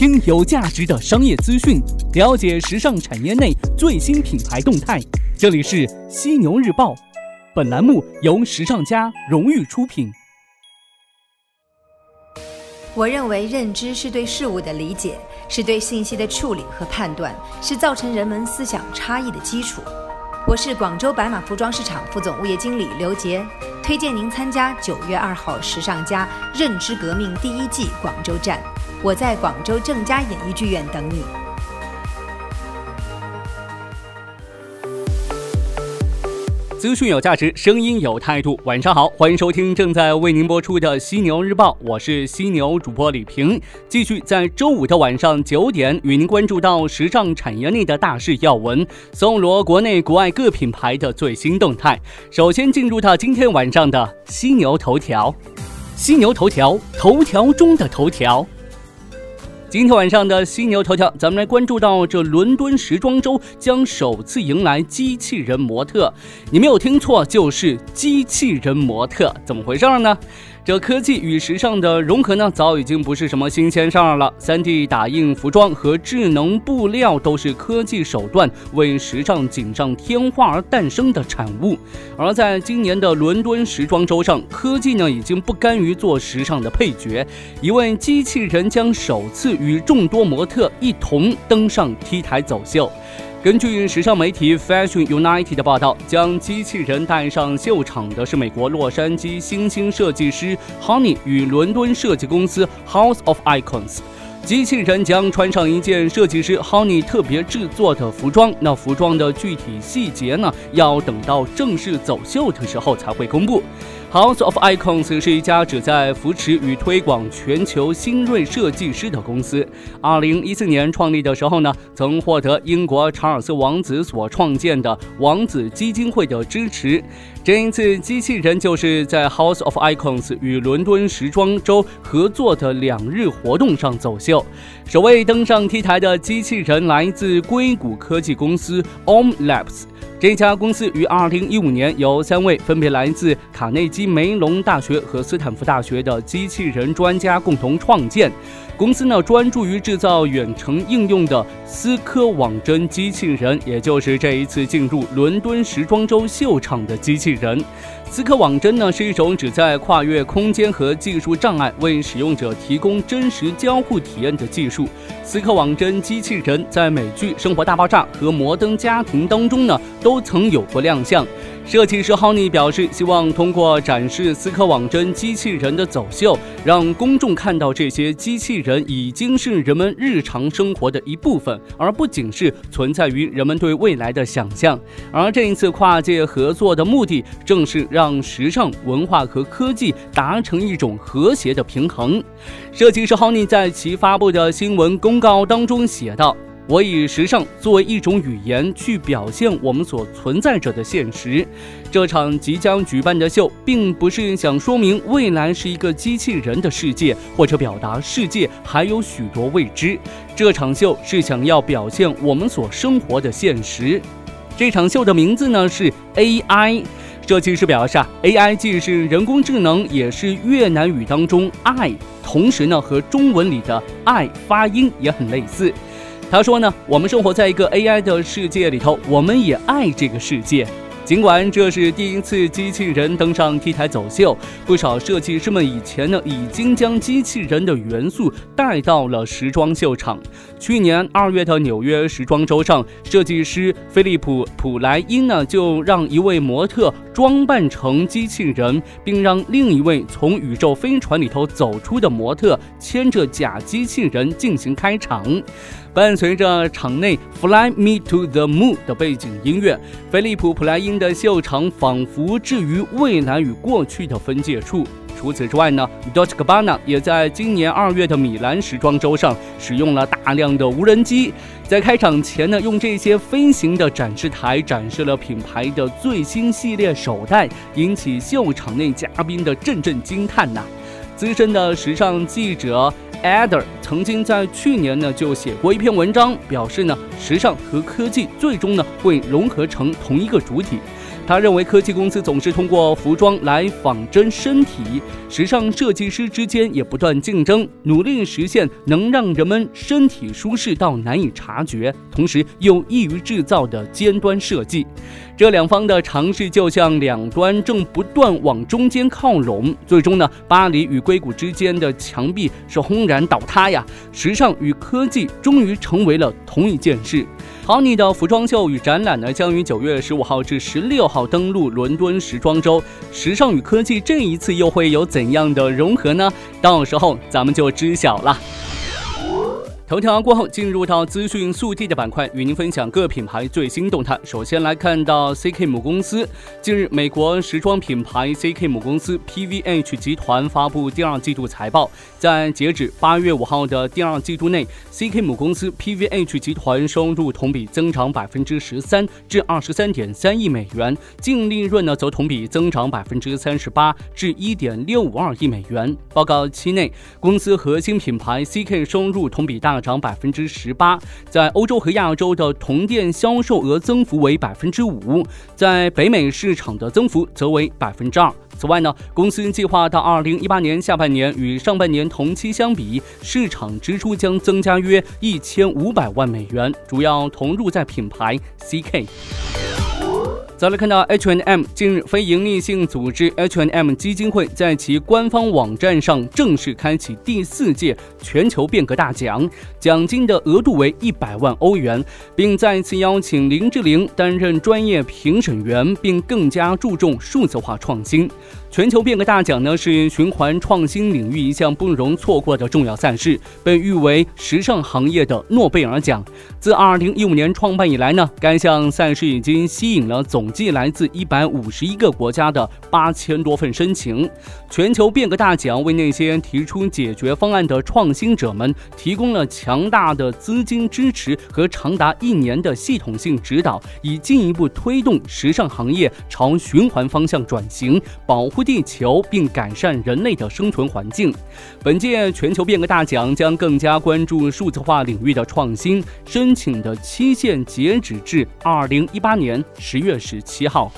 听有价值的商业资讯，了解时尚产业内最新品牌动态。这里是犀牛日报，本栏目由时尚家荣誉出品。我认为，认知是对事物的理解，是对信息的处理和判断，是造成人们思想差异的基础。我是广州白马服装市场副总物业经理刘杰，推荐您参加九月二号时尚家认知革命第一季广州站。我在广州正佳演艺剧院等你。资讯有价值，声音有态度。晚上好，欢迎收听正在为您播出的《犀牛日报》，我是犀牛主播李平，继续在周五的晚上九点与您关注到时尚产业内的大事要闻，搜罗国内国外各品牌的最新动态。首先进入到今天晚上的犀牛头条，犀牛头条，头条中的头条。今天晚上的犀牛头条，咱们来关注到这伦敦时装周将首次迎来机器人模特。你没有听错，就是机器人模特，怎么回事呢？这科技与时尚的融合呢，早已经不是什么新鲜事儿了。3D 打印服装和智能布料都是科技手段为时尚锦上添花而诞生的产物。而在今年的伦敦时装周上，科技呢已经不甘于做时尚的配角，一位机器人将首次与众多模特一同登上 T 台走秀。根据时尚媒体 Fashion United 的报道，将机器人带上秀场的是美国洛杉矶新兴设计师 Honey 与伦敦设计公司 House of Icons。机器人将穿上一件设计师 Honey 特别制作的服装，那服装的具体细节呢，要等到正式走秀的时候才会公布。House of Icons 是一家旨在扶持与推广全球新锐设计师的公司。二零一四年创立的时候呢，曾获得英国查尔斯王子所创建的王子基金会的支持。这一次，机器人就是在 House of Icons 与伦敦时装周合作的两日活动上走秀。首位登上 T 台的机器人来自硅谷科技公司 Om Labs。这家公司于二零一五年由三位分别来自卡内基梅隆大学和斯坦福大学的机器人专家共同创建。公司呢专注于制造远程应用的思科网针机器人，也就是这一次进入伦敦时装周秀场的机器人。思科网针呢是一种旨在跨越空间和技术障碍，为使用者提供真实交互体验的技术。思科网针机器人在美剧《生活大爆炸》和《摩登家庭》当中呢都曾有过亮相。设计师 Honey 表示，希望通过展示思科网针机器人的走秀，让公众看到这些机器人已经是人们日常生活的一部分，而不仅是存在于人们对未来的想象。而这一次跨界合作的目的，正是让时尚、文化和科技达成一种和谐的平衡。设计师 Honey 在其发布的新闻公告当中写道。我以时尚作为一种语言去表现我们所存在着的现实。这场即将举办的秀，并不是想说明未来是一个机器人的世界，或者表达世界还有许多未知。这场秀是想要表现我们所生活的现实。这场秀的名字呢是 AI。设计师表示啊，AI 既是人工智能，也是越南语当中“爱”，同时呢和中文里的“爱”发音也很类似。他说呢，我们生活在一个 AI 的世界里头，我们也爱这个世界。尽管这是第一次机器人登上 T 台走秀，不少设计师们以前呢已经将机器人的元素带到了时装秀场。去年二月的纽约时装周上，设计师菲利普·普莱因呢就让一位模特装扮成机器人，并让另一位从宇宙飞船里头走出的模特牵着假机器人进行开场。伴随着场内 “Fly Me to the Moon” 的背景音乐，菲利普·普莱因的秀场仿佛置于未来与过去的分界处。除此之外呢，Dolce Gabbana 也在今年二月的米兰时装周上使用了大量的无人机，在开场前呢，用这些飞行的展示台展示了品牌的最新系列手袋，引起秀场内嘉宾的阵阵惊叹呐。资深的时尚记者。Eder 曾经在去年呢就写过一篇文章，表示呢时尚和科技最终呢会融合成同一个主体。他认为科技公司总是通过服装来仿真身体，时尚设计师之间也不断竞争，努力实现能让人们身体舒适到难以察觉，同时又易于制造的尖端设计。这两方的尝试就像两端正不断往中间靠拢，最终呢，巴黎与硅谷之间的墙壁是轰然倒塌呀！时尚与科技终于成为了同一件事。好你的服装秀与展览呢，将于九月十五号至十六号登陆伦敦时装周。时尚与科技这一次又会有怎样的融合呢？到时候咱们就知晓了。头条过后，进入到资讯速递的板块，与您分享各品牌最新动态。首先来看到 CK 母公司，近日，美国时装品牌 CK 母公司 PVH 集团发布第二季度财报，在截止八月五号的第二季度内，CK 母公司 PVH 集团收入同比增长百分之十三，至二十三点三亿美元，净利润呢则同比增长百分之三十八，至一点六五二亿美元。报告期内，公司核心品牌 CK 收入同比大。涨百分之十八，在欧洲和亚洲的同店销售额增幅为百分之五，在北美市场的增幅则为百分之二。此外呢，公司计划到二零一八年下半年与上半年同期相比，市场支出将增加约一千五百万美元，主要投入在品牌 CK。再来看到，H and M 近日非营利性组织 H and M 基金会在其官方网站上正式开启第四届全球变革大奖，奖金的额度为一百万欧元，并再次邀请林志玲担任专业评审员，并更加注重数字化创新。全球变革大奖呢是循环创新领域一项不容错过的重要赛事，被誉为时尚行业的诺贝尔奖。自2015年创办以来呢，该项赛事已经吸引了总计来自151个国家的8000多份申请。全球变革大奖为那些提出解决方案的创新者们提供了强大的资金支持和长达一年的系统性指导，以进一步推动时尚行业朝循环方向转型，保护。地球，并改善人类的生存环境。本届全球变革大奖将更加关注数字化领域的创新，申请的期限截止至二零一八年十月十七号。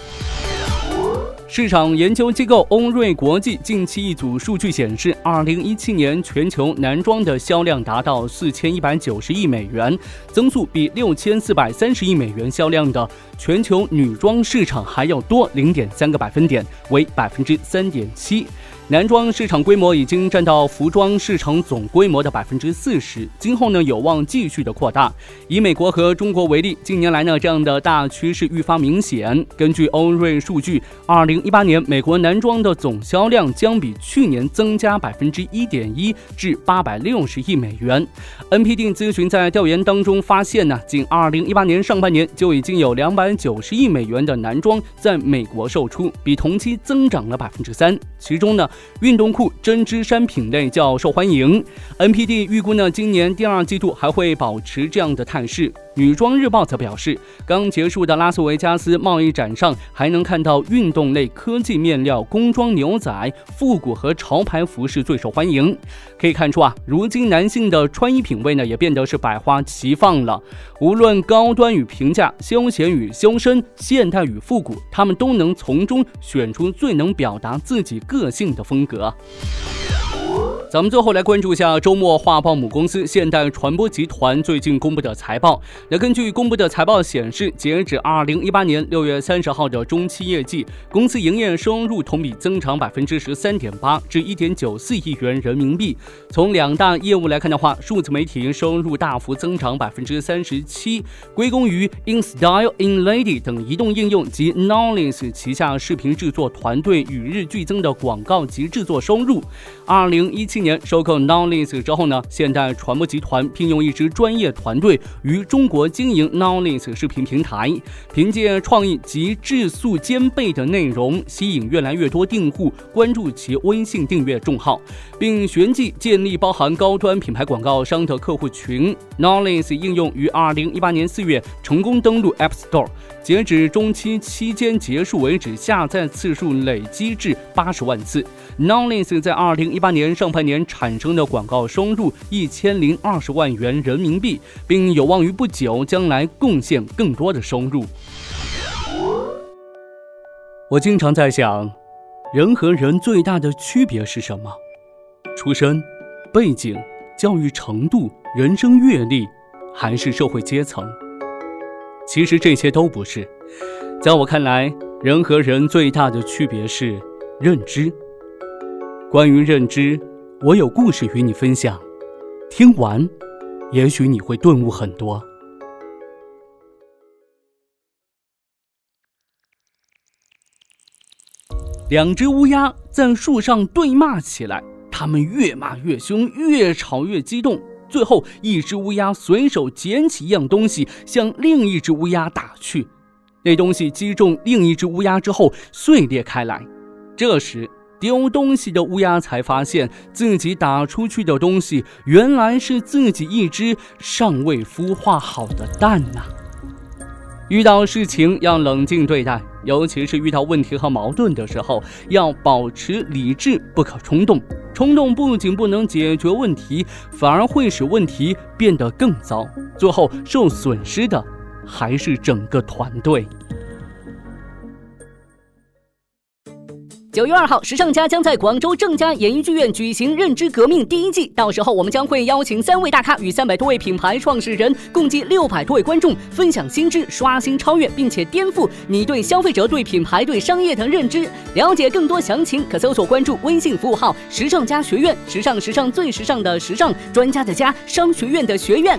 市场研究机构欧瑞国际近期一组数据显示，二零一七年全球男装的销量达到四千一百九十亿美元，增速比六千四百三十亿美元销量的全球女装市场还要多零点三个百分点，为百分之三点七。男装市场规模已经占到服装市场总规模的百分之四十，今后呢有望继续的扩大。以美国和中国为例，近年来呢这样的大趋势愈发明显。根据欧瑞数据，二零一八年美国男装的总销量将比去年增加百分之一点一，至八百六十亿美元。NPD 咨询在调研当中发现呢，仅二零一八年上半年就已经有两百九十亿美元的男装在美国售出，比同期增长了百分之三。其中呢。运动裤、针织衫品类较受欢迎。NPD 预估呢，今年第二季度还会保持这样的态势。女装日报则表示，刚结束的拉斯维加斯贸易展上，还能看到运动类科技面料、工装牛仔、复古和潮牌服饰最受欢迎。可以看出啊，如今男性的穿衣品味呢，也变得是百花齐放了。无论高端与平价、休闲与修身、现代与复古，他们都能从中选出最能表达自己个性的风格。咱们最后来关注一下周末画报母公司现代传播集团最近公布的财报。那根据公布的财报显示，截止二零一八年六月三十号的中期业绩，公司营业收入同比增长百分之十三点八，至一点九四亿元人民币。从两大业务来看的话，数字媒体收入大幅增长百分之三十七，归功于 InStyle、InLady 等移动应用及 Knowledge 旗下视频制作团队与日俱增的广告及制作收入。二零一七年收购 Knowledge 之后呢，现代传播集团聘用一支专业团队于中国经营 Knowledge 视频平台，凭借创意及质素兼备的内容，吸引越来越多订户关注其微信订阅账号，并旋即建立包含高端品牌广告商的客户群。Knowledge 应用于二零一八年四月成功登陆 App Store，截止中期期间结束为止，下载次数累积至八十万次。Knowledge 在二零一八年上半年。年产生的广告收入一千零二十万元人民币，并有望于不久将来贡献更多的收入。我经常在想，人和人最大的区别是什么？出身、背景、教育程度、人生阅历，还是社会阶层？其实这些都不是。在我看来，人和人最大的区别是认知。关于认知，我有故事与你分享。听完，也许你会顿悟很多。两只乌鸦在树上对骂起来，它们越骂越凶，越吵越激动。最后，一只乌鸦随手捡起一样东西，向另一只乌鸦打去。那东西击中另一只乌鸦之后，碎裂开来。这时，丢东西的乌鸦才发现自己打出去的东西，原来是自己一只尚未孵化好的蛋呐。遇到事情要冷静对待，尤其是遇到问题和矛盾的时候，要保持理智，不可冲动。冲动不仅不能解决问题，反而会使问题变得更糟，最后受损失的还是整个团队。九月二号，时尚家将在广州正佳演艺剧院举行《认知革命》第一季，到时候我们将会邀请三位大咖与三百多位品牌创始人，共计六百多位观众，分享新知，刷新、超越，并且颠覆你对消费者、对品牌、对商业的认知。了解更多详情，可搜索关注微信服务号“时尚家学院”，时尚时尚最时尚的时尚，专家的家，商学院的学院。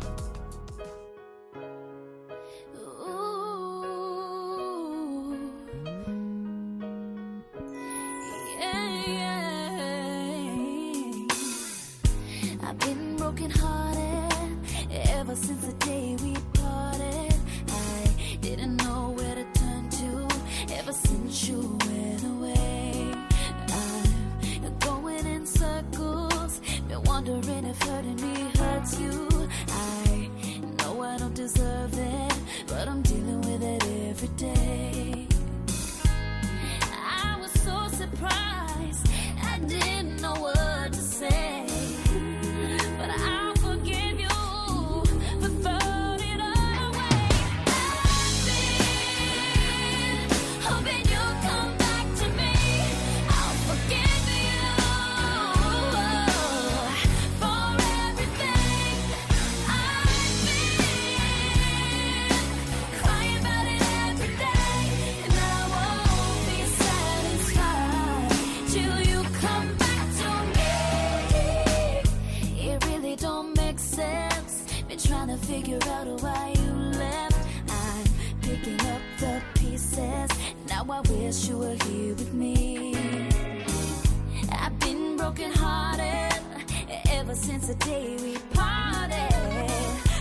party.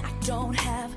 I don't have